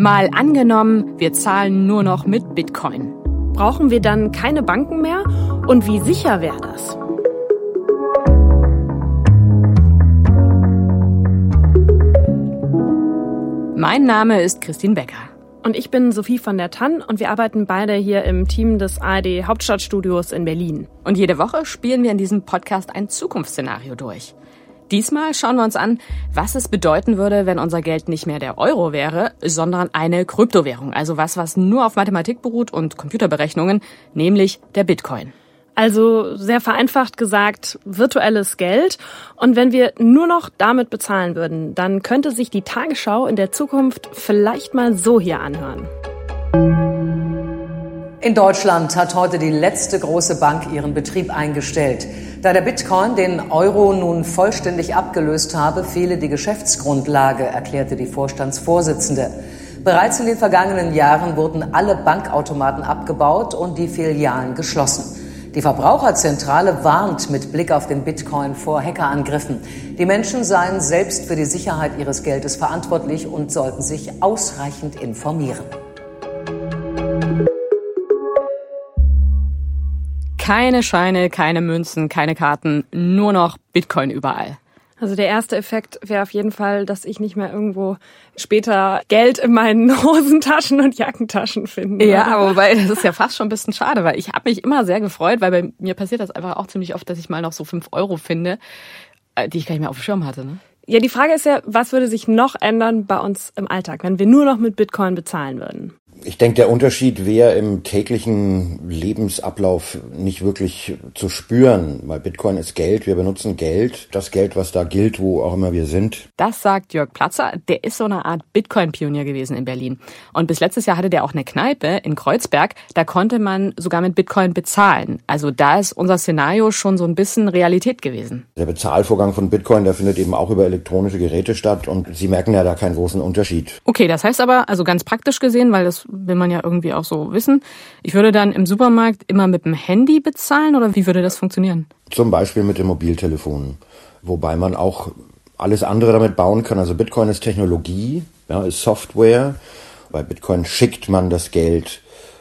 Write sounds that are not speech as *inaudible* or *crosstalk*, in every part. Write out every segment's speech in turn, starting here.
Mal angenommen, wir zahlen nur noch mit Bitcoin. Brauchen wir dann keine Banken mehr? Und wie sicher wäre das? Mein Name ist Christine Becker. Und ich bin Sophie von der Tann und wir arbeiten beide hier im Team des ARD Hauptstadtstudios in Berlin. Und jede Woche spielen wir in diesem Podcast ein Zukunftsszenario durch. Diesmal schauen wir uns an, was es bedeuten würde, wenn unser Geld nicht mehr der Euro wäre, sondern eine Kryptowährung. Also was, was nur auf Mathematik beruht und Computerberechnungen, nämlich der Bitcoin. Also sehr vereinfacht gesagt, virtuelles Geld. Und wenn wir nur noch damit bezahlen würden, dann könnte sich die Tagesschau in der Zukunft vielleicht mal so hier anhören. In Deutschland hat heute die letzte große Bank ihren Betrieb eingestellt. Da der Bitcoin den Euro nun vollständig abgelöst habe, fehle die Geschäftsgrundlage, erklärte die Vorstandsvorsitzende. Bereits in den vergangenen Jahren wurden alle Bankautomaten abgebaut und die Filialen geschlossen. Die Verbraucherzentrale warnt mit Blick auf den Bitcoin vor Hackerangriffen. Die Menschen seien selbst für die Sicherheit ihres Geldes verantwortlich und sollten sich ausreichend informieren. Keine Scheine, keine Münzen, keine Karten, nur noch Bitcoin überall. Also der erste Effekt wäre auf jeden Fall, dass ich nicht mehr irgendwo später Geld in meinen *laughs* Hosentaschen und Jackentaschen finde. Ja, wobei das ist ja fast schon ein bisschen schade, weil ich habe mich immer sehr gefreut, weil bei mir passiert das einfach auch ziemlich oft, dass ich mal noch so fünf Euro finde, äh, die ich gar nicht mehr auf dem Schirm hatte. Ne? Ja, die Frage ist ja, was würde sich noch ändern bei uns im Alltag, wenn wir nur noch mit Bitcoin bezahlen würden? Ich denke, der Unterschied wäre im täglichen Lebensablauf nicht wirklich zu spüren, weil Bitcoin ist Geld. Wir benutzen Geld, das Geld, was da gilt, wo auch immer wir sind. Das sagt Jörg Platzer. Der ist so eine Art Bitcoin-Pionier gewesen in Berlin. Und bis letztes Jahr hatte der auch eine Kneipe in Kreuzberg. Da konnte man sogar mit Bitcoin bezahlen. Also da ist unser Szenario schon so ein bisschen Realität gewesen. Der Bezahlvorgang von Bitcoin, der findet eben auch über elektronische Geräte statt. Und Sie merken ja da keinen großen Unterschied. Okay, das heißt aber, also ganz praktisch gesehen, weil das will man ja irgendwie auch so wissen. Ich würde dann im Supermarkt immer mit dem Handy bezahlen oder wie würde das funktionieren? Zum Beispiel mit dem Mobiltelefon. Wobei man auch alles andere damit bauen kann. Also Bitcoin ist Technologie, ja, ist Software. Bei Bitcoin schickt man das Geld.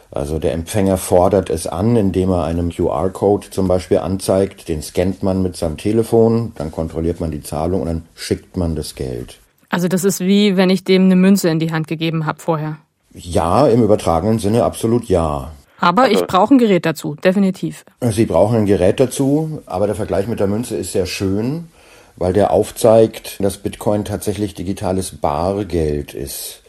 Also der Empfänger fordert es an, indem er einen QR-Code zum Beispiel anzeigt. Den scannt man mit seinem Telefon, dann kontrolliert man die Zahlung und dann schickt man das Geld. Also das ist wie wenn ich dem eine Münze in die Hand gegeben habe vorher. Ja, im übertragenen Sinne absolut ja. Aber ich brauche ein Gerät dazu, definitiv. Sie brauchen ein Gerät dazu, aber der Vergleich mit der Münze ist sehr schön, weil der aufzeigt, dass Bitcoin tatsächlich digitales Bargeld ist.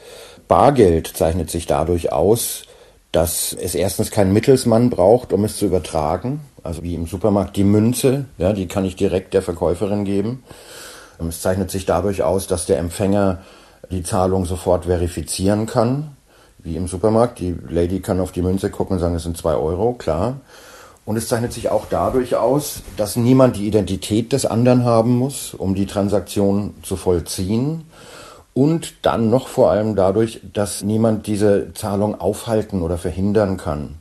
Bargeld zeichnet sich dadurch aus, dass es erstens keinen Mittelsmann braucht, um es zu übertragen. Also wie im Supermarkt die Münze, ja, die kann ich direkt der Verkäuferin geben. Es zeichnet sich dadurch aus, dass der Empfänger die Zahlung sofort verifizieren kann wie im Supermarkt. Die Lady kann auf die Münze gucken und sagen, es sind zwei Euro, klar. Und es zeichnet sich auch dadurch aus, dass niemand die Identität des anderen haben muss, um die Transaktion zu vollziehen. Und dann noch vor allem dadurch, dass niemand diese Zahlung aufhalten oder verhindern kann.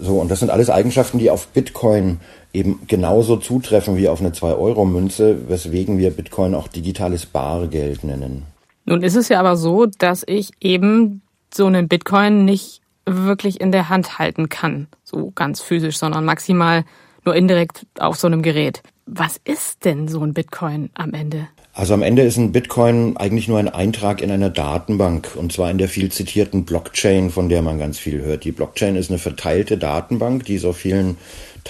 So, und das sind alles Eigenschaften, die auf Bitcoin eben genauso zutreffen wie auf eine 2-Euro-Münze, weswegen wir Bitcoin auch digitales Bargeld nennen. Nun ist es ja aber so, dass ich eben so einen Bitcoin nicht wirklich in der Hand halten kann, so ganz physisch, sondern maximal nur indirekt auf so einem Gerät. Was ist denn so ein Bitcoin am Ende? Also am Ende ist ein Bitcoin eigentlich nur ein Eintrag in einer Datenbank und zwar in der viel zitierten Blockchain, von der man ganz viel hört. Die Blockchain ist eine verteilte Datenbank, die so vielen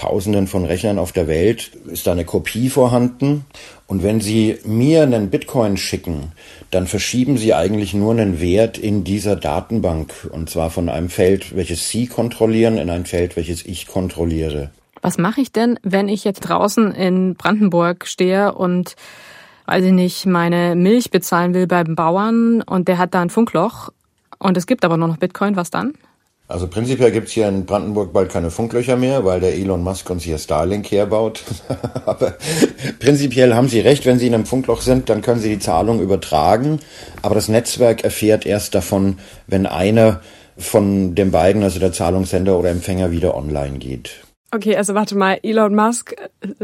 Tausenden von Rechnern auf der Welt ist da eine Kopie vorhanden. Und wenn Sie mir einen Bitcoin schicken, dann verschieben Sie eigentlich nur einen Wert in dieser Datenbank. Und zwar von einem Feld, welches Sie kontrollieren, in ein Feld, welches ich kontrolliere. Was mache ich denn, wenn ich jetzt draußen in Brandenburg stehe und weiß ich nicht, meine Milch bezahlen will beim Bauern und der hat da ein Funkloch und es gibt aber nur noch Bitcoin, was dann? Also prinzipiell gibt's hier in Brandenburg bald keine Funklöcher mehr, weil der Elon Musk uns hier Starlink herbaut. *laughs* aber prinzipiell haben Sie recht, wenn Sie in einem Funkloch sind, dann können Sie die Zahlung übertragen. Aber das Netzwerk erfährt erst davon, wenn einer von den beiden, also der Zahlungssender oder Empfänger, wieder online geht. Okay, also warte mal, Elon Musk,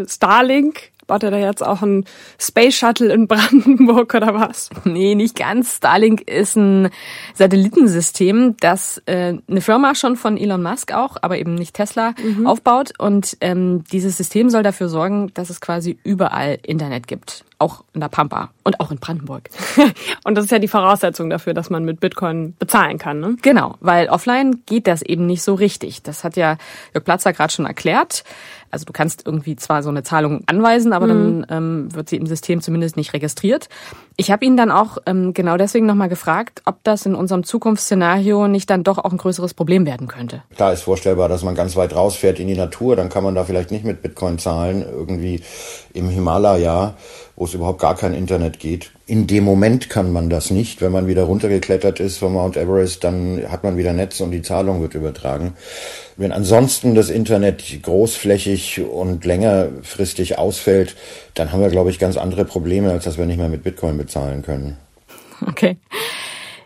Starlink, Baut er da jetzt auch ein Space Shuttle in *laughs* Brandenburg oder was? Nee, nicht ganz. Starlink ist ein Satellitensystem, das äh, eine Firma schon von Elon Musk auch, aber eben nicht Tesla, mhm. aufbaut. Und ähm, dieses System soll dafür sorgen, dass es quasi überall Internet gibt auch in der Pampa und auch in Brandenburg. *laughs* und das ist ja die Voraussetzung dafür, dass man mit Bitcoin bezahlen kann, ne? Genau, weil offline geht das eben nicht so richtig. Das hat ja Jörg Platzer gerade schon erklärt. Also du kannst irgendwie zwar so eine Zahlung anweisen, aber mhm. dann ähm, wird sie im System zumindest nicht registriert. Ich habe ihn dann auch ähm, genau deswegen nochmal gefragt, ob das in unserem Zukunftsszenario nicht dann doch auch ein größeres Problem werden könnte. Klar ist vorstellbar, dass man ganz weit rausfährt in die Natur, dann kann man da vielleicht nicht mit Bitcoin zahlen, irgendwie im Himalaya wo es überhaupt gar kein Internet geht. In dem Moment kann man das nicht. Wenn man wieder runtergeklettert ist vom Mount Everest, dann hat man wieder Netz und die Zahlung wird übertragen. Wenn ansonsten das Internet großflächig und längerfristig ausfällt, dann haben wir, glaube ich, ganz andere Probleme, als dass wir nicht mehr mit Bitcoin bezahlen können. Okay.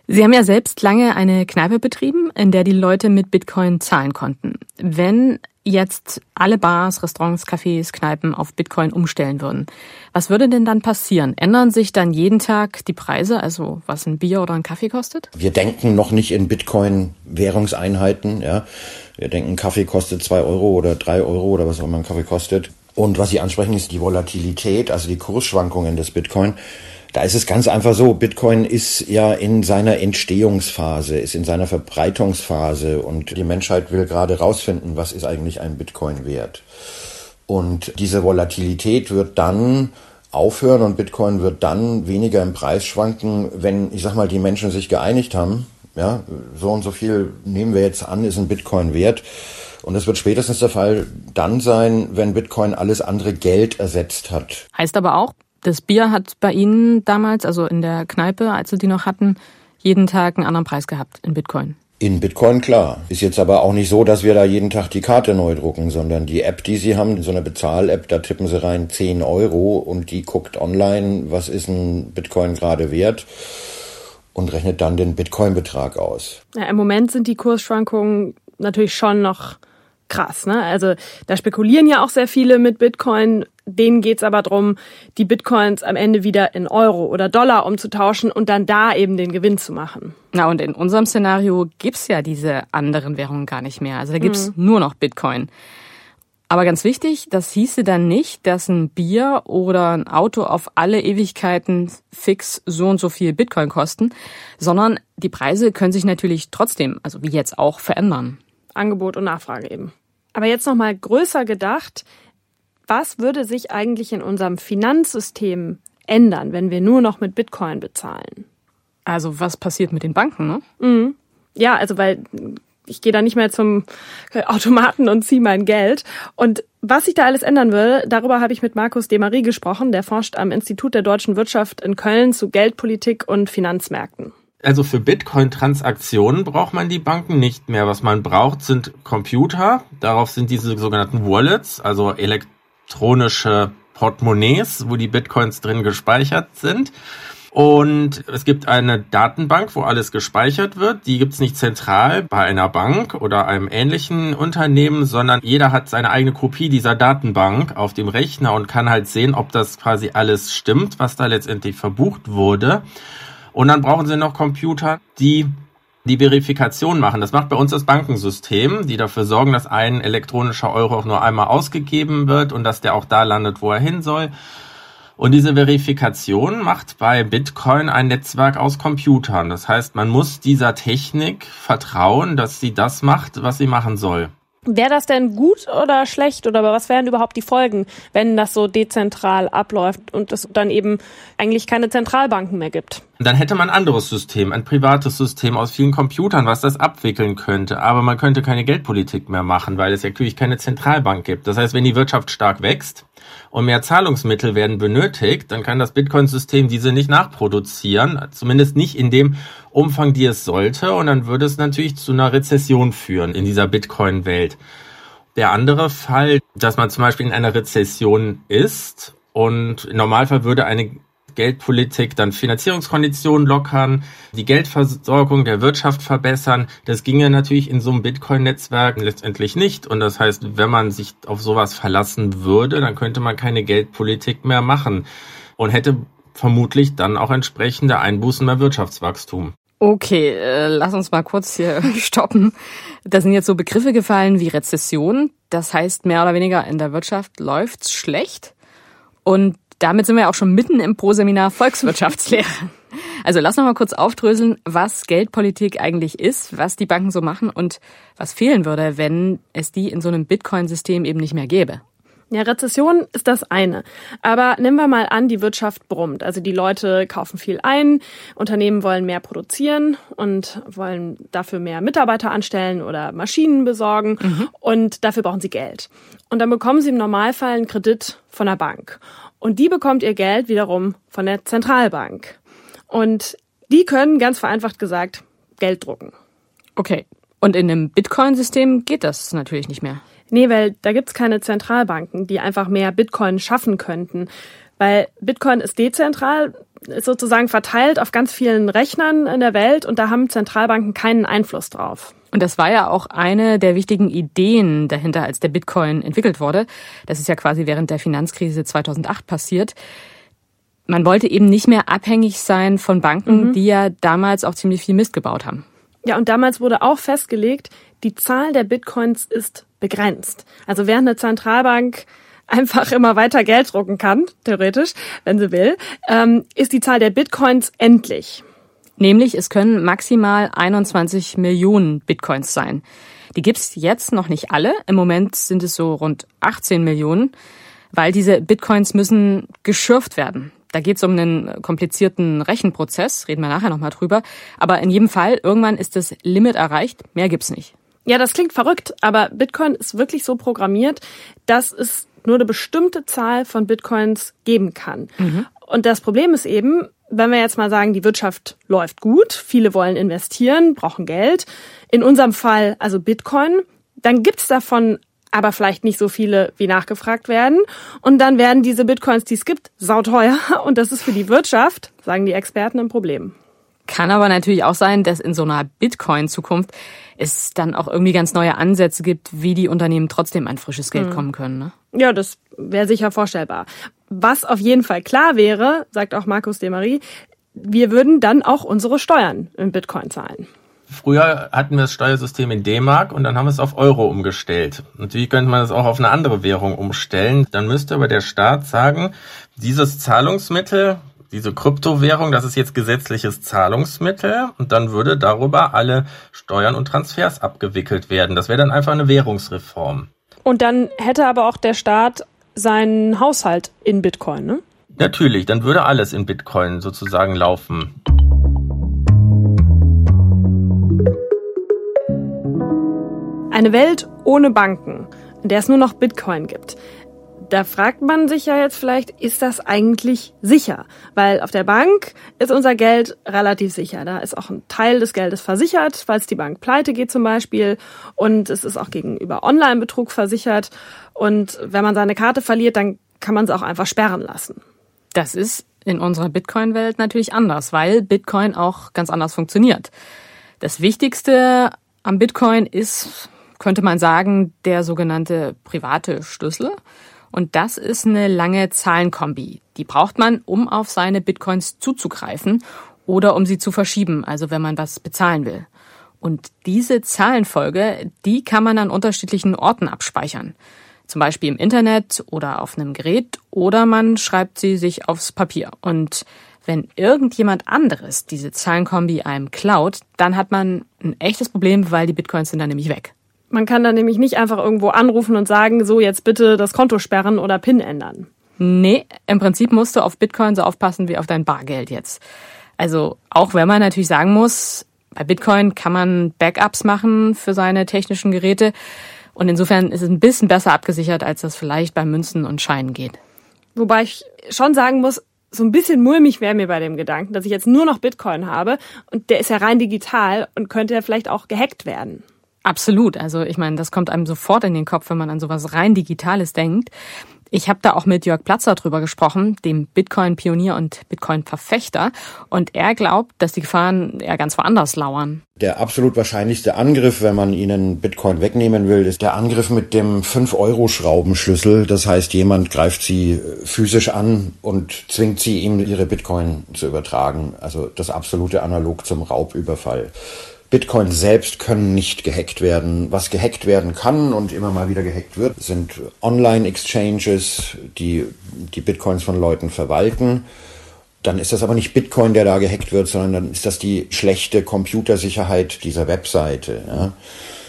Sie haben ja selbst lange eine Kneipe betrieben, in der die Leute mit Bitcoin zahlen konnten. Wenn jetzt alle Bars, Restaurants, Cafés, Kneipen auf Bitcoin umstellen würden, was würde denn dann passieren? Ändern sich dann jeden Tag die Preise, also was ein Bier oder ein Kaffee kostet? Wir denken noch nicht in Bitcoin-Währungseinheiten. Ja. Wir denken, Kaffee kostet zwei Euro oder drei Euro oder was auch immer ein Kaffee kostet. Und was Sie ansprechen, ist die Volatilität, also die Kursschwankungen des Bitcoin. Da ist es ganz einfach so, Bitcoin ist ja in seiner Entstehungsphase, ist in seiner Verbreitungsphase und die Menschheit will gerade rausfinden, was ist eigentlich ein Bitcoin wert. Und diese Volatilität wird dann aufhören und Bitcoin wird dann weniger im Preis schwanken, wenn, ich sag mal, die Menschen sich geeinigt haben, ja, so und so viel nehmen wir jetzt an, ist ein Bitcoin wert. Und das wird spätestens der Fall dann sein, wenn Bitcoin alles andere Geld ersetzt hat. Heißt aber auch, das Bier hat bei Ihnen damals, also in der Kneipe, als Sie die noch hatten, jeden Tag einen anderen Preis gehabt in Bitcoin. In Bitcoin klar. Ist jetzt aber auch nicht so, dass wir da jeden Tag die Karte neu drucken, sondern die App, die Sie haben, so eine Bezahl-App, da tippen Sie rein 10 Euro und die guckt online, was ist ein Bitcoin gerade wert und rechnet dann den Bitcoin-Betrag aus. Ja, Im Moment sind die Kursschwankungen natürlich schon noch krass. Ne? Also da spekulieren ja auch sehr viele mit Bitcoin. Denen geht's aber drum, die Bitcoins am Ende wieder in Euro oder Dollar umzutauschen und dann da eben den Gewinn zu machen. Na und in unserem Szenario gibt's ja diese anderen Währungen gar nicht mehr. Also da gibt's mhm. nur noch Bitcoin. Aber ganz wichtig, das hieße dann nicht, dass ein Bier oder ein Auto auf alle Ewigkeiten fix so und so viel Bitcoin kosten, sondern die Preise können sich natürlich trotzdem, also wie jetzt auch, verändern. Angebot und Nachfrage eben. Aber jetzt noch mal größer gedacht, was würde sich eigentlich in unserem Finanzsystem ändern, wenn wir nur noch mit Bitcoin bezahlen? Also was passiert mit den Banken, ne? Mhm. Ja, also weil ich gehe da nicht mehr zum Automaten und ziehe mein Geld. Und was sich da alles ändern will, darüber habe ich mit Markus Demarie gesprochen. Der forscht am Institut der deutschen Wirtschaft in Köln zu Geldpolitik und Finanzmärkten. Also für Bitcoin-Transaktionen braucht man die Banken nicht mehr. Was man braucht, sind Computer. Darauf sind diese sogenannten Wallets, also elektronische Portemonnaies, wo die Bitcoins drin gespeichert sind. Und es gibt eine Datenbank, wo alles gespeichert wird. Die gibt's nicht zentral bei einer Bank oder einem ähnlichen Unternehmen, sondern jeder hat seine eigene Kopie dieser Datenbank auf dem Rechner und kann halt sehen, ob das quasi alles stimmt, was da letztendlich verbucht wurde. Und dann brauchen sie noch Computer, die die Verifikation machen. Das macht bei uns das Bankensystem, die dafür sorgen, dass ein elektronischer Euro auch nur einmal ausgegeben wird und dass der auch da landet, wo er hin soll. Und diese Verifikation macht bei Bitcoin ein Netzwerk aus Computern. Das heißt, man muss dieser Technik vertrauen, dass sie das macht, was sie machen soll. Wäre das denn gut oder schlecht oder was wären überhaupt die Folgen, wenn das so dezentral abläuft und es dann eben eigentlich keine Zentralbanken mehr gibt? Dann hätte man ein anderes System, ein privates System aus vielen Computern, was das abwickeln könnte. Aber man könnte keine Geldpolitik mehr machen, weil es ja natürlich keine Zentralbank gibt. Das heißt, wenn die Wirtschaft stark wächst, und mehr Zahlungsmittel werden benötigt, dann kann das Bitcoin-System diese nicht nachproduzieren, zumindest nicht in dem Umfang, die es sollte. Und dann würde es natürlich zu einer Rezession führen in dieser Bitcoin-Welt. Der andere Fall, dass man zum Beispiel in einer Rezession ist und im Normalfall würde eine Geldpolitik dann Finanzierungskonditionen lockern, die Geldversorgung der Wirtschaft verbessern. Das ginge natürlich in so einem Bitcoin-Netzwerk letztendlich nicht. Und das heißt, wenn man sich auf sowas verlassen würde, dann könnte man keine Geldpolitik mehr machen und hätte vermutlich dann auch entsprechende Einbußen beim Wirtschaftswachstum. Okay, äh, lass uns mal kurz hier *laughs* stoppen. Da sind jetzt so Begriffe gefallen wie Rezession. Das heißt, mehr oder weniger in der Wirtschaft läuft's schlecht. Und damit sind wir auch schon mitten im Pro-Seminar Volkswirtschaftslehre. Also lass noch mal kurz aufdröseln, was Geldpolitik eigentlich ist, was die Banken so machen und was fehlen würde, wenn es die in so einem Bitcoin-System eben nicht mehr gäbe. Ja, Rezession ist das eine. Aber nehmen wir mal an, die Wirtschaft brummt. Also die Leute kaufen viel ein, Unternehmen wollen mehr produzieren und wollen dafür mehr Mitarbeiter anstellen oder Maschinen besorgen mhm. und dafür brauchen sie Geld. Und dann bekommen sie im Normalfall einen Kredit von der Bank. Und die bekommt ihr Geld wiederum von der Zentralbank. Und die können ganz vereinfacht gesagt Geld drucken. Okay. Und in einem Bitcoin-System geht das natürlich nicht mehr. Nee, weil da gibt's keine Zentralbanken, die einfach mehr Bitcoin schaffen könnten. Weil Bitcoin ist dezentral, ist sozusagen verteilt auf ganz vielen Rechnern in der Welt und da haben Zentralbanken keinen Einfluss drauf. Und das war ja auch eine der wichtigen Ideen dahinter, als der Bitcoin entwickelt wurde. Das ist ja quasi während der Finanzkrise 2008 passiert. Man wollte eben nicht mehr abhängig sein von Banken, mhm. die ja damals auch ziemlich viel Mist gebaut haben. Ja, und damals wurde auch festgelegt, die Zahl der Bitcoins ist begrenzt. Also während eine Zentralbank einfach immer weiter Geld drucken kann, theoretisch, wenn sie will, ähm, ist die Zahl der Bitcoins endlich. Nämlich, es können maximal 21 Millionen Bitcoins sein. Die gibt's jetzt noch nicht alle. Im Moment sind es so rund 18 Millionen, weil diese Bitcoins müssen geschürft werden. Da geht's um einen komplizierten Rechenprozess, reden wir nachher nochmal drüber. Aber in jedem Fall, irgendwann ist das Limit erreicht, mehr gibt's nicht. Ja, das klingt verrückt, aber Bitcoin ist wirklich so programmiert, dass es nur eine bestimmte Zahl von Bitcoins geben kann. Mhm. Und das Problem ist eben, wenn wir jetzt mal sagen, die Wirtschaft läuft gut, viele wollen investieren, brauchen Geld, in unserem Fall also Bitcoin, dann gibt's davon aber vielleicht nicht so viele, wie nachgefragt werden. Und dann werden diese Bitcoins, die es gibt, sauteuer. *laughs* Und das ist für die Wirtschaft, sagen die Experten, ein Problem. Kann aber natürlich auch sein, dass in so einer Bitcoin-Zukunft es dann auch irgendwie ganz neue Ansätze gibt, wie die Unternehmen trotzdem an frisches Geld mhm. kommen können. Ne? Ja, das wäre sicher vorstellbar. Was auf jeden Fall klar wäre, sagt auch Markus Demarie, wir würden dann auch unsere Steuern in Bitcoin zahlen. Früher hatten wir das Steuersystem in D-Mark und dann haben wir es auf Euro umgestellt. Und wie könnte man das auch auf eine andere Währung umstellen? Dann müsste aber der Staat sagen, dieses Zahlungsmittel diese Kryptowährung, das ist jetzt gesetzliches Zahlungsmittel und dann würde darüber alle Steuern und Transfers abgewickelt werden. Das wäre dann einfach eine Währungsreform. Und dann hätte aber auch der Staat seinen Haushalt in Bitcoin, ne? Natürlich, dann würde alles in Bitcoin sozusagen laufen. Eine Welt ohne Banken, in der es nur noch Bitcoin gibt. Da fragt man sich ja jetzt vielleicht, ist das eigentlich sicher? Weil auf der Bank ist unser Geld relativ sicher. Da ist auch ein Teil des Geldes versichert, falls die Bank pleite geht zum Beispiel. Und es ist auch gegenüber Online-Betrug versichert. Und wenn man seine Karte verliert, dann kann man es auch einfach sperren lassen. Das ist in unserer Bitcoin-Welt natürlich anders, weil Bitcoin auch ganz anders funktioniert. Das Wichtigste am Bitcoin ist, könnte man sagen, der sogenannte private Schlüssel. Und das ist eine lange Zahlenkombi. Die braucht man, um auf seine Bitcoins zuzugreifen oder um sie zu verschieben, also wenn man was bezahlen will. Und diese Zahlenfolge, die kann man an unterschiedlichen Orten abspeichern. Zum Beispiel im Internet oder auf einem Gerät oder man schreibt sie sich aufs Papier. Und wenn irgendjemand anderes diese Zahlenkombi einem klaut, dann hat man ein echtes Problem, weil die Bitcoins sind dann nämlich weg. Man kann dann nämlich nicht einfach irgendwo anrufen und sagen, so jetzt bitte das Konto sperren oder PIN ändern. Nee, im Prinzip musst du auf Bitcoin so aufpassen wie auf dein Bargeld jetzt. Also auch wenn man natürlich sagen muss, bei Bitcoin kann man Backups machen für seine technischen Geräte. Und insofern ist es ein bisschen besser abgesichert, als das vielleicht bei Münzen und Scheinen geht. Wobei ich schon sagen muss, so ein bisschen mulmig wäre mir bei dem Gedanken, dass ich jetzt nur noch Bitcoin habe und der ist ja rein digital und könnte ja vielleicht auch gehackt werden. Absolut. Also ich meine, das kommt einem sofort in den Kopf, wenn man an sowas rein Digitales denkt. Ich habe da auch mit Jörg Platzer drüber gesprochen, dem Bitcoin-Pionier und Bitcoin-Verfechter. Und er glaubt, dass die Gefahren eher ganz woanders lauern. Der absolut wahrscheinlichste Angriff, wenn man ihnen Bitcoin wegnehmen will, ist der Angriff mit dem 5-Euro-Schraubenschlüssel. Das heißt, jemand greift sie physisch an und zwingt sie, ihm ihre Bitcoin zu übertragen. Also das absolute Analog zum Raubüberfall. Bitcoin selbst können nicht gehackt werden. Was gehackt werden kann und immer mal wieder gehackt wird, sind Online-Exchanges, die die Bitcoins von Leuten verwalten. Dann ist das aber nicht Bitcoin, der da gehackt wird, sondern dann ist das die schlechte Computersicherheit dieser Webseite. Ja.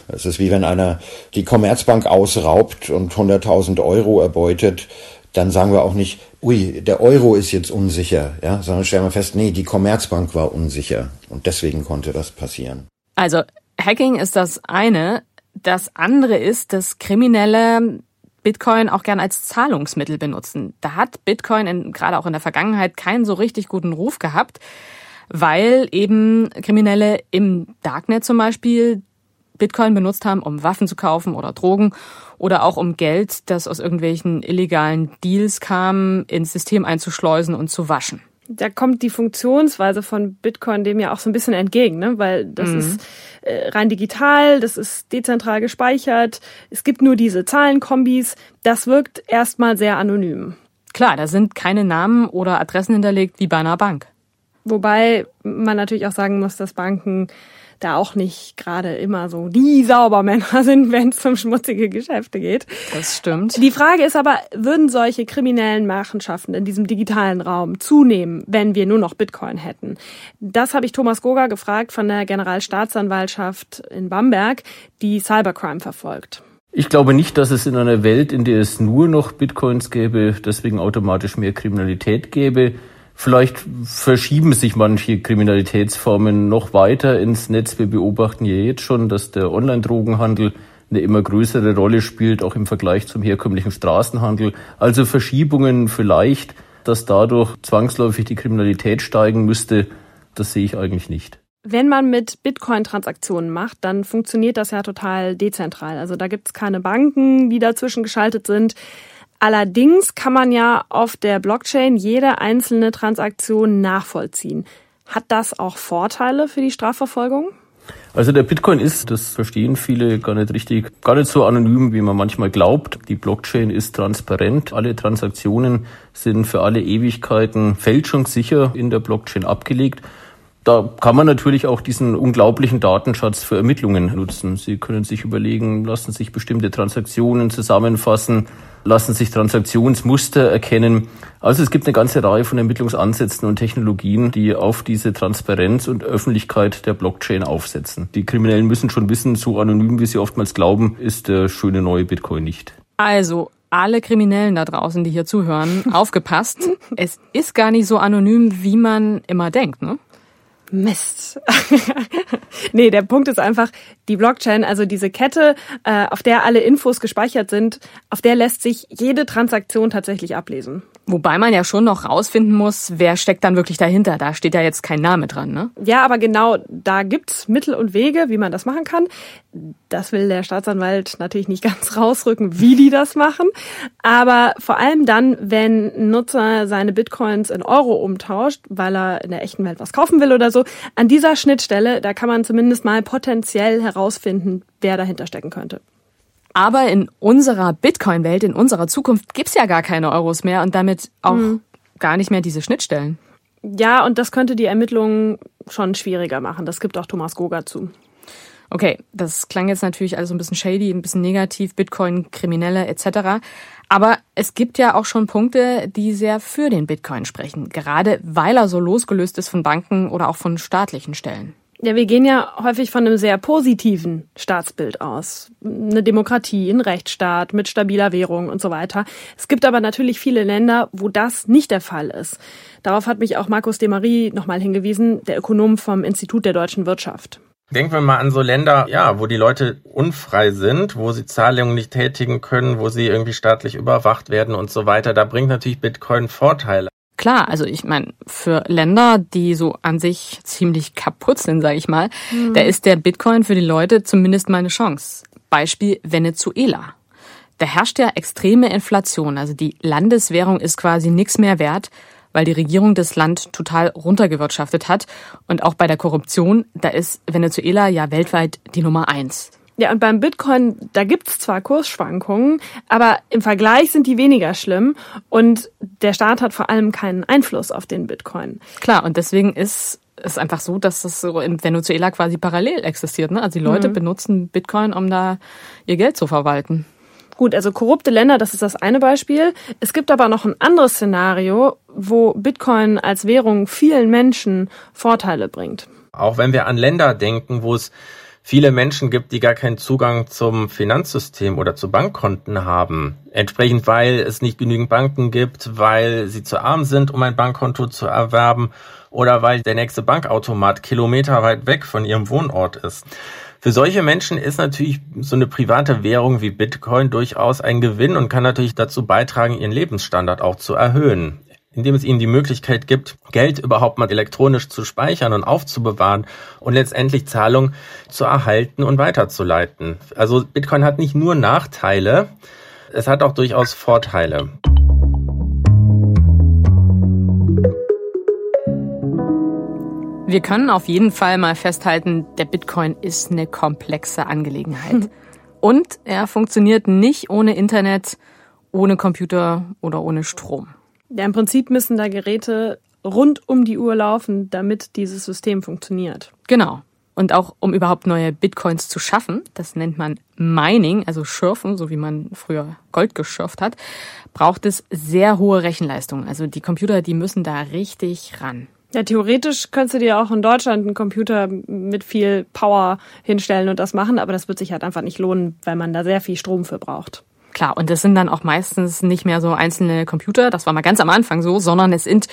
Es ist wie wenn einer die Commerzbank ausraubt und 100.000 Euro erbeutet, dann sagen wir auch nicht, ui, der Euro ist jetzt unsicher, ja, sondern stellen wir fest, nee, die Commerzbank war unsicher und deswegen konnte das passieren. Also Hacking ist das eine. Das andere ist, dass Kriminelle Bitcoin auch gern als Zahlungsmittel benutzen. Da hat Bitcoin in, gerade auch in der Vergangenheit keinen so richtig guten Ruf gehabt, weil eben Kriminelle im Darknet zum Beispiel Bitcoin benutzt haben, um Waffen zu kaufen oder Drogen oder auch um Geld, das aus irgendwelchen illegalen Deals kam, ins System einzuschleusen und zu waschen da kommt die Funktionsweise von Bitcoin dem ja auch so ein bisschen entgegen, ne? weil das mhm. ist äh, rein digital, das ist dezentral gespeichert, es gibt nur diese Zahlenkombis, das wirkt erstmal sehr anonym. Klar, da sind keine Namen oder Adressen hinterlegt wie bei einer Bank. Wobei man natürlich auch sagen muss, dass Banken da auch nicht gerade immer so die Saubermänner *laughs* sind, wenn es um schmutzige Geschäfte geht. Das stimmt. Die Frage ist aber, würden solche kriminellen Machenschaften in diesem digitalen Raum zunehmen, wenn wir nur noch Bitcoin hätten? Das habe ich Thomas Goga gefragt von der Generalstaatsanwaltschaft in Bamberg, die Cybercrime verfolgt. Ich glaube nicht, dass es in einer Welt, in der es nur noch Bitcoins gäbe, deswegen automatisch mehr Kriminalität gäbe. Vielleicht verschieben sich manche Kriminalitätsformen noch weiter ins Netz. Wir beobachten ja jetzt schon, dass der Online-Drogenhandel eine immer größere Rolle spielt, auch im Vergleich zum herkömmlichen Straßenhandel. Also Verschiebungen vielleicht, dass dadurch zwangsläufig die Kriminalität steigen müsste, das sehe ich eigentlich nicht. Wenn man mit Bitcoin-Transaktionen macht, dann funktioniert das ja total dezentral. Also da gibt es keine Banken, die dazwischen geschaltet sind. Allerdings kann man ja auf der Blockchain jede einzelne Transaktion nachvollziehen. Hat das auch Vorteile für die Strafverfolgung? Also der Bitcoin ist, das verstehen viele gar nicht richtig, gar nicht so anonym, wie man manchmal glaubt. Die Blockchain ist transparent. Alle Transaktionen sind für alle Ewigkeiten fälschungssicher in der Blockchain abgelegt. Da kann man natürlich auch diesen unglaublichen Datenschatz für Ermittlungen nutzen. Sie können sich überlegen, lassen sich bestimmte Transaktionen zusammenfassen, lassen sich Transaktionsmuster erkennen. Also es gibt eine ganze Reihe von Ermittlungsansätzen und Technologien, die auf diese Transparenz und Öffentlichkeit der Blockchain aufsetzen. Die Kriminellen müssen schon wissen, so anonym wie sie oftmals glauben, ist der schöne neue Bitcoin nicht. Also alle Kriminellen da draußen, die hier zuhören, *laughs* aufgepasst. Es ist gar nicht so anonym, wie man immer denkt, ne? Mist. *laughs* nee, der Punkt ist einfach, die Blockchain, also diese Kette, äh, auf der alle Infos gespeichert sind, auf der lässt sich jede Transaktion tatsächlich ablesen. Wobei man ja schon noch rausfinden muss, wer steckt dann wirklich dahinter. Da steht ja jetzt kein Name dran, ne? Ja, aber genau, da gibt's Mittel und Wege, wie man das machen kann. Das will der Staatsanwalt natürlich nicht *laughs* ganz rausrücken, wie die das machen. Aber vor allem dann, wenn ein Nutzer seine Bitcoins in Euro umtauscht, weil er in der echten Welt was kaufen will oder so, an dieser Schnittstelle, da kann man zumindest mal potenziell herausfinden, wer dahinter stecken könnte. Aber in unserer Bitcoin-Welt, in unserer Zukunft gibt's ja gar keine Euros mehr und damit auch mhm. gar nicht mehr diese Schnittstellen. Ja, und das könnte die Ermittlungen schon schwieriger machen. Das gibt auch Thomas Goga zu. Okay, das klang jetzt natürlich alles ein bisschen shady, ein bisschen negativ, Bitcoin, Kriminelle etc. Aber es gibt ja auch schon Punkte, die sehr für den Bitcoin sprechen, gerade weil er so losgelöst ist von Banken oder auch von staatlichen Stellen. Ja, wir gehen ja häufig von einem sehr positiven Staatsbild aus. Eine Demokratie, ein Rechtsstaat mit stabiler Währung und so weiter. Es gibt aber natürlich viele Länder, wo das nicht der Fall ist. Darauf hat mich auch Markus Demarie nochmal hingewiesen, der Ökonom vom Institut der deutschen Wirtschaft. Denken wir mal an so Länder, ja, wo die Leute unfrei sind, wo sie Zahlungen nicht tätigen können, wo sie irgendwie staatlich überwacht werden und so weiter. Da bringt natürlich Bitcoin Vorteile. Klar, also ich meine, für Länder, die so an sich ziemlich kaputt sind, sage ich mal, mhm. da ist der Bitcoin für die Leute zumindest mal eine Chance. Beispiel Venezuela. Da herrscht ja extreme Inflation. Also die Landeswährung ist quasi nichts mehr wert, weil die Regierung das Land total runtergewirtschaftet hat. Und auch bei der Korruption, da ist Venezuela ja weltweit die Nummer eins. Ja, und beim Bitcoin, da gibt's zwar Kursschwankungen, aber im Vergleich sind die weniger schlimm und der Staat hat vor allem keinen Einfluss auf den Bitcoin. Klar, und deswegen ist es einfach so, dass das so in Venezuela quasi parallel existiert. Ne? Also die Leute mhm. benutzen Bitcoin, um da ihr Geld zu verwalten. Gut, also korrupte Länder, das ist das eine Beispiel. Es gibt aber noch ein anderes Szenario, wo Bitcoin als Währung vielen Menschen Vorteile bringt. Auch wenn wir an Länder denken, wo es viele Menschen gibt, die gar keinen Zugang zum Finanzsystem oder zu Bankkonten haben. Entsprechend, weil es nicht genügend Banken gibt, weil sie zu arm sind, um ein Bankkonto zu erwerben oder weil der nächste Bankautomat kilometerweit weg von ihrem Wohnort ist. Für solche Menschen ist natürlich so eine private Währung wie Bitcoin durchaus ein Gewinn und kann natürlich dazu beitragen, ihren Lebensstandard auch zu erhöhen indem es ihnen die Möglichkeit gibt, Geld überhaupt mal elektronisch zu speichern und aufzubewahren und letztendlich Zahlungen zu erhalten und weiterzuleiten. Also Bitcoin hat nicht nur Nachteile, es hat auch durchaus Vorteile. Wir können auf jeden Fall mal festhalten, der Bitcoin ist eine komplexe Angelegenheit. *laughs* Und er funktioniert nicht ohne Internet, ohne Computer oder ohne Strom. Ja, im Prinzip müssen da Geräte rund um die Uhr laufen, damit dieses System funktioniert. Genau. Und auch um überhaupt neue Bitcoins zu schaffen, das nennt man Mining, also Schürfen, so wie man früher Gold geschürft hat, braucht es sehr hohe Rechenleistung. Also die Computer, die müssen da richtig ran. Ja, theoretisch könntest du dir auch in Deutschland einen Computer mit viel Power hinstellen und das machen, aber das wird sich halt einfach nicht lohnen, weil man da sehr viel Strom für braucht. Klar, und das sind dann auch meistens nicht mehr so einzelne Computer, das war mal ganz am Anfang so, sondern es sind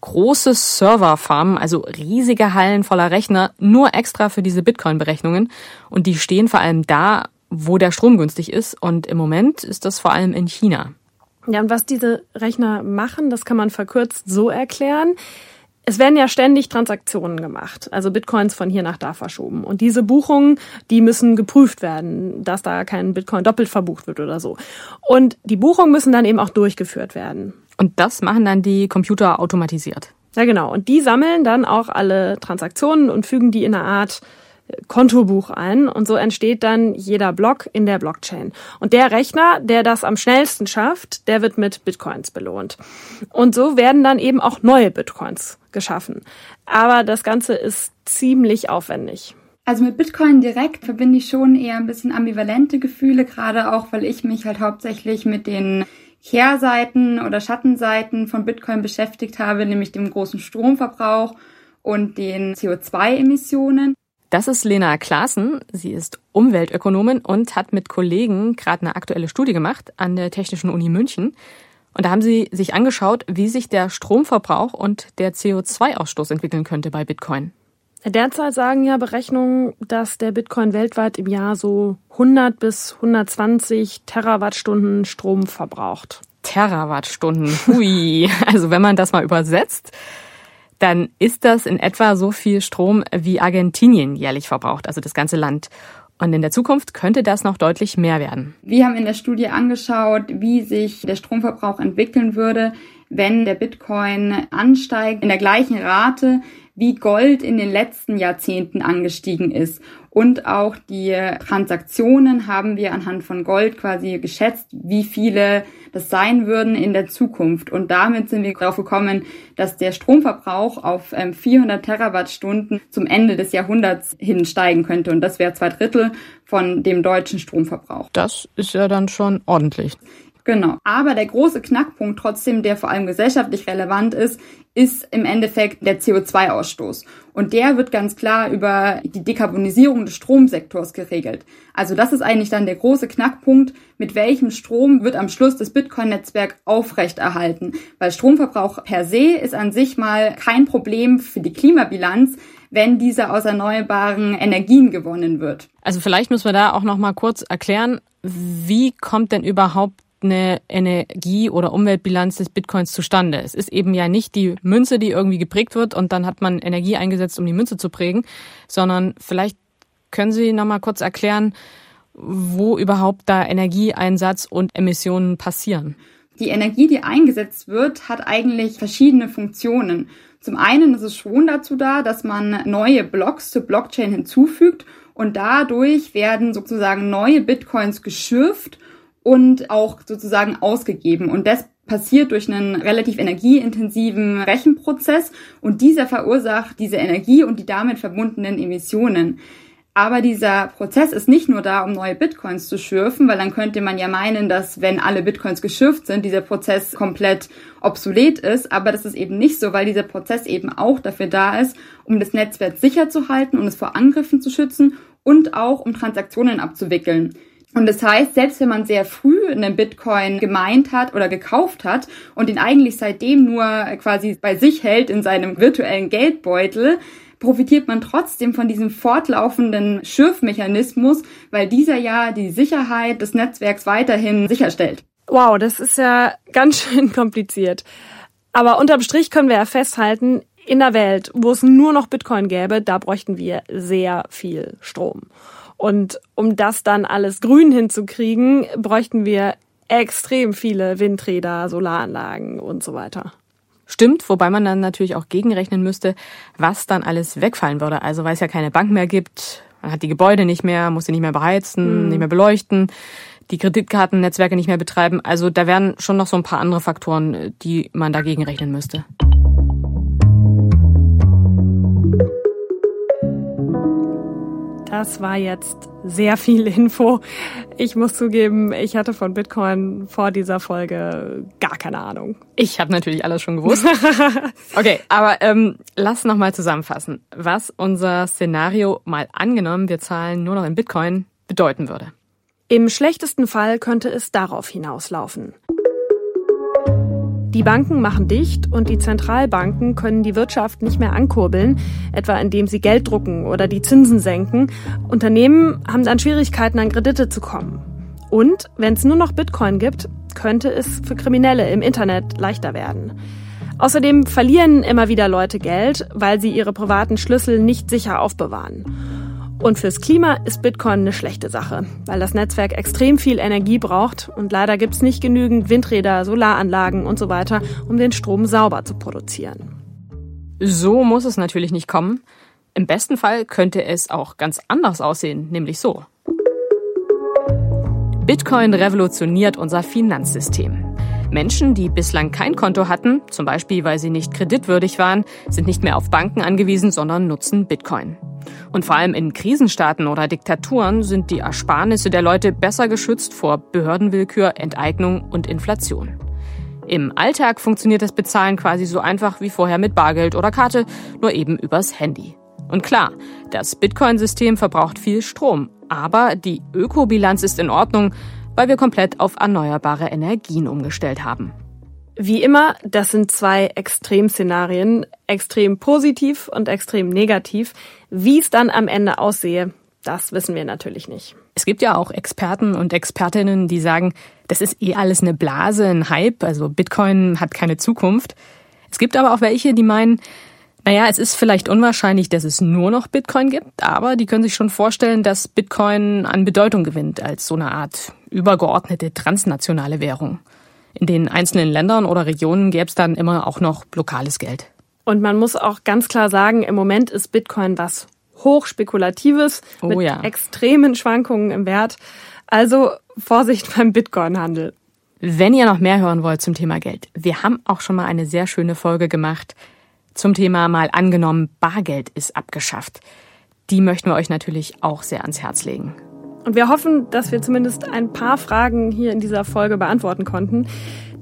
große Serverfarmen, also riesige Hallen voller Rechner, nur extra für diese Bitcoin-Berechnungen. Und die stehen vor allem da, wo der Strom günstig ist. Und im Moment ist das vor allem in China. Ja, und was diese Rechner machen, das kann man verkürzt so erklären. Es werden ja ständig Transaktionen gemacht, also Bitcoins von hier nach da verschoben. Und diese Buchungen, die müssen geprüft werden, dass da kein Bitcoin doppelt verbucht wird oder so. Und die Buchungen müssen dann eben auch durchgeführt werden. Und das machen dann die Computer automatisiert. Ja, genau. Und die sammeln dann auch alle Transaktionen und fügen die in eine Art Kontobuch ein und so entsteht dann jeder Block in der Blockchain. Und der Rechner, der das am schnellsten schafft, der wird mit Bitcoins belohnt. Und so werden dann eben auch neue Bitcoins geschaffen. Aber das Ganze ist ziemlich aufwendig. Also mit Bitcoin direkt verbinde ich schon eher ein bisschen ambivalente Gefühle, gerade auch, weil ich mich halt hauptsächlich mit den Kehrseiten oder Schattenseiten von Bitcoin beschäftigt habe, nämlich dem großen Stromverbrauch und den CO2-Emissionen. Das ist Lena Klaassen. Sie ist Umweltökonomin und hat mit Kollegen gerade eine aktuelle Studie gemacht an der Technischen Uni München. Und da haben sie sich angeschaut, wie sich der Stromverbrauch und der CO2-Ausstoß entwickeln könnte bei Bitcoin. Derzeit sagen ja Berechnungen, dass der Bitcoin weltweit im Jahr so 100 bis 120 Terawattstunden Strom verbraucht. Terawattstunden, hui. *laughs* Also wenn man das mal übersetzt, dann ist das in etwa so viel Strom, wie Argentinien jährlich verbraucht, also das ganze Land. Und in der Zukunft könnte das noch deutlich mehr werden. Wir haben in der Studie angeschaut, wie sich der Stromverbrauch entwickeln würde, wenn der Bitcoin ansteigt in der gleichen Rate, wie Gold in den letzten Jahrzehnten angestiegen ist. Und auch die Transaktionen haben wir anhand von Gold quasi geschätzt, wie viele das sein würden in der Zukunft. Und damit sind wir darauf gekommen, dass der Stromverbrauch auf 400 ähm, Terawattstunden zum Ende des Jahrhunderts hin steigen könnte. Und das wäre zwei Drittel von dem deutschen Stromverbrauch. Das ist ja dann schon ordentlich. Genau. Aber der große Knackpunkt trotzdem, der vor allem gesellschaftlich relevant ist, ist im Endeffekt der CO2-Ausstoß. Und der wird ganz klar über die Dekarbonisierung des Stromsektors geregelt. Also das ist eigentlich dann der große Knackpunkt, mit welchem Strom wird am Schluss das Bitcoin-Netzwerk aufrechterhalten. Weil Stromverbrauch per se ist an sich mal kein Problem für die Klimabilanz, wenn diese aus erneuerbaren Energien gewonnen wird. Also vielleicht müssen wir da auch noch mal kurz erklären, wie kommt denn überhaupt eine Energie- oder Umweltbilanz des Bitcoins zustande. Es ist eben ja nicht die Münze, die irgendwie geprägt wird und dann hat man Energie eingesetzt, um die Münze zu prägen, sondern vielleicht können Sie noch kurz erklären, wo überhaupt da Energieeinsatz und Emissionen passieren. Die Energie, die eingesetzt wird, hat eigentlich verschiedene Funktionen. Zum einen ist es schon dazu da, dass man neue Blocks zur Blockchain hinzufügt und dadurch werden sozusagen neue Bitcoins geschürft und auch sozusagen ausgegeben. Und das passiert durch einen relativ energieintensiven Rechenprozess und dieser verursacht diese Energie und die damit verbundenen Emissionen. Aber dieser Prozess ist nicht nur da, um neue Bitcoins zu schürfen, weil dann könnte man ja meinen, dass wenn alle Bitcoins geschürft sind, dieser Prozess komplett obsolet ist. Aber das ist eben nicht so, weil dieser Prozess eben auch dafür da ist, um das Netzwerk sicher zu halten und es vor Angriffen zu schützen und auch um Transaktionen abzuwickeln. Und das heißt, selbst wenn man sehr früh einen Bitcoin gemeint hat oder gekauft hat und ihn eigentlich seitdem nur quasi bei sich hält in seinem virtuellen Geldbeutel, profitiert man trotzdem von diesem fortlaufenden Schürfmechanismus, weil dieser ja die Sicherheit des Netzwerks weiterhin sicherstellt. Wow, das ist ja ganz *laughs* schön kompliziert. Aber unterm Strich können wir ja festhalten, in der Welt, wo es nur noch Bitcoin gäbe, da bräuchten wir sehr viel Strom. Und um das dann alles grün hinzukriegen, bräuchten wir extrem viele Windräder, Solaranlagen und so weiter. Stimmt, wobei man dann natürlich auch gegenrechnen müsste, was dann alles wegfallen würde. Also weil es ja keine Bank mehr gibt, man hat die Gebäude nicht mehr, muss sie nicht mehr beheizen, mhm. nicht mehr beleuchten, die Kreditkartennetzwerke nicht mehr betreiben. Also da wären schon noch so ein paar andere Faktoren, die man dagegen rechnen müsste. Das war jetzt sehr viel Info. Ich muss zugeben, ich hatte von Bitcoin vor dieser Folge gar keine Ahnung. Ich habe natürlich alles schon gewusst. *laughs* okay, aber ähm, lass noch mal zusammenfassen, was unser Szenario mal angenommen, wir zahlen nur noch in Bitcoin bedeuten würde. Im schlechtesten Fall könnte es darauf hinauslaufen. Die Banken machen dicht und die Zentralbanken können die Wirtschaft nicht mehr ankurbeln, etwa indem sie Geld drucken oder die Zinsen senken. Unternehmen haben dann Schwierigkeiten, an Kredite zu kommen. Und wenn es nur noch Bitcoin gibt, könnte es für Kriminelle im Internet leichter werden. Außerdem verlieren immer wieder Leute Geld, weil sie ihre privaten Schlüssel nicht sicher aufbewahren. Und fürs Klima ist Bitcoin eine schlechte Sache, weil das Netzwerk extrem viel Energie braucht und leider gibt es nicht genügend Windräder, Solaranlagen und so weiter, um den Strom sauber zu produzieren. So muss es natürlich nicht kommen. Im besten Fall könnte es auch ganz anders aussehen, nämlich so. Bitcoin revolutioniert unser Finanzsystem. Menschen, die bislang kein Konto hatten, zum Beispiel weil sie nicht kreditwürdig waren, sind nicht mehr auf Banken angewiesen, sondern nutzen Bitcoin. Und vor allem in Krisenstaaten oder Diktaturen sind die Ersparnisse der Leute besser geschützt vor Behördenwillkür, Enteignung und Inflation. Im Alltag funktioniert das Bezahlen quasi so einfach wie vorher mit Bargeld oder Karte, nur eben übers Handy. Und klar, das Bitcoin-System verbraucht viel Strom, aber die Ökobilanz ist in Ordnung, weil wir komplett auf erneuerbare Energien umgestellt haben. Wie immer, das sind zwei Extremszenarien, extrem positiv und extrem negativ. Wie es dann am Ende aussehe, das wissen wir natürlich nicht. Es gibt ja auch Experten und Expertinnen, die sagen, das ist eh alles eine Blase, ein Hype, also Bitcoin hat keine Zukunft. Es gibt aber auch welche, die meinen, naja, es ist vielleicht unwahrscheinlich, dass es nur noch Bitcoin gibt, aber die können sich schon vorstellen, dass Bitcoin an Bedeutung gewinnt als so eine Art übergeordnete transnationale Währung. In den einzelnen Ländern oder Regionen gäbe es dann immer auch noch lokales Geld. Und man muss auch ganz klar sagen, im Moment ist Bitcoin was hochspekulatives oh, mit ja. extremen Schwankungen im Wert. Also Vorsicht *laughs* beim Bitcoin-Handel. Wenn ihr noch mehr hören wollt zum Thema Geld, wir haben auch schon mal eine sehr schöne Folge gemacht zum Thema mal angenommen, Bargeld ist abgeschafft. Die möchten wir euch natürlich auch sehr ans Herz legen. Und wir hoffen, dass wir zumindest ein paar Fragen hier in dieser Folge beantworten konnten.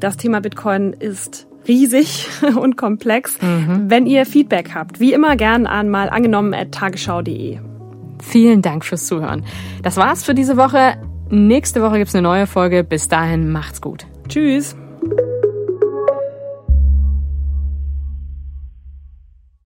Das Thema Bitcoin ist riesig *laughs* und komplex. Mhm. Wenn ihr Feedback habt, wie immer gern an mal angenommen at tagesschau.de. Vielen Dank fürs Zuhören. Das war's für diese Woche. Nächste Woche gibt's eine neue Folge. Bis dahin macht's gut. Tschüss.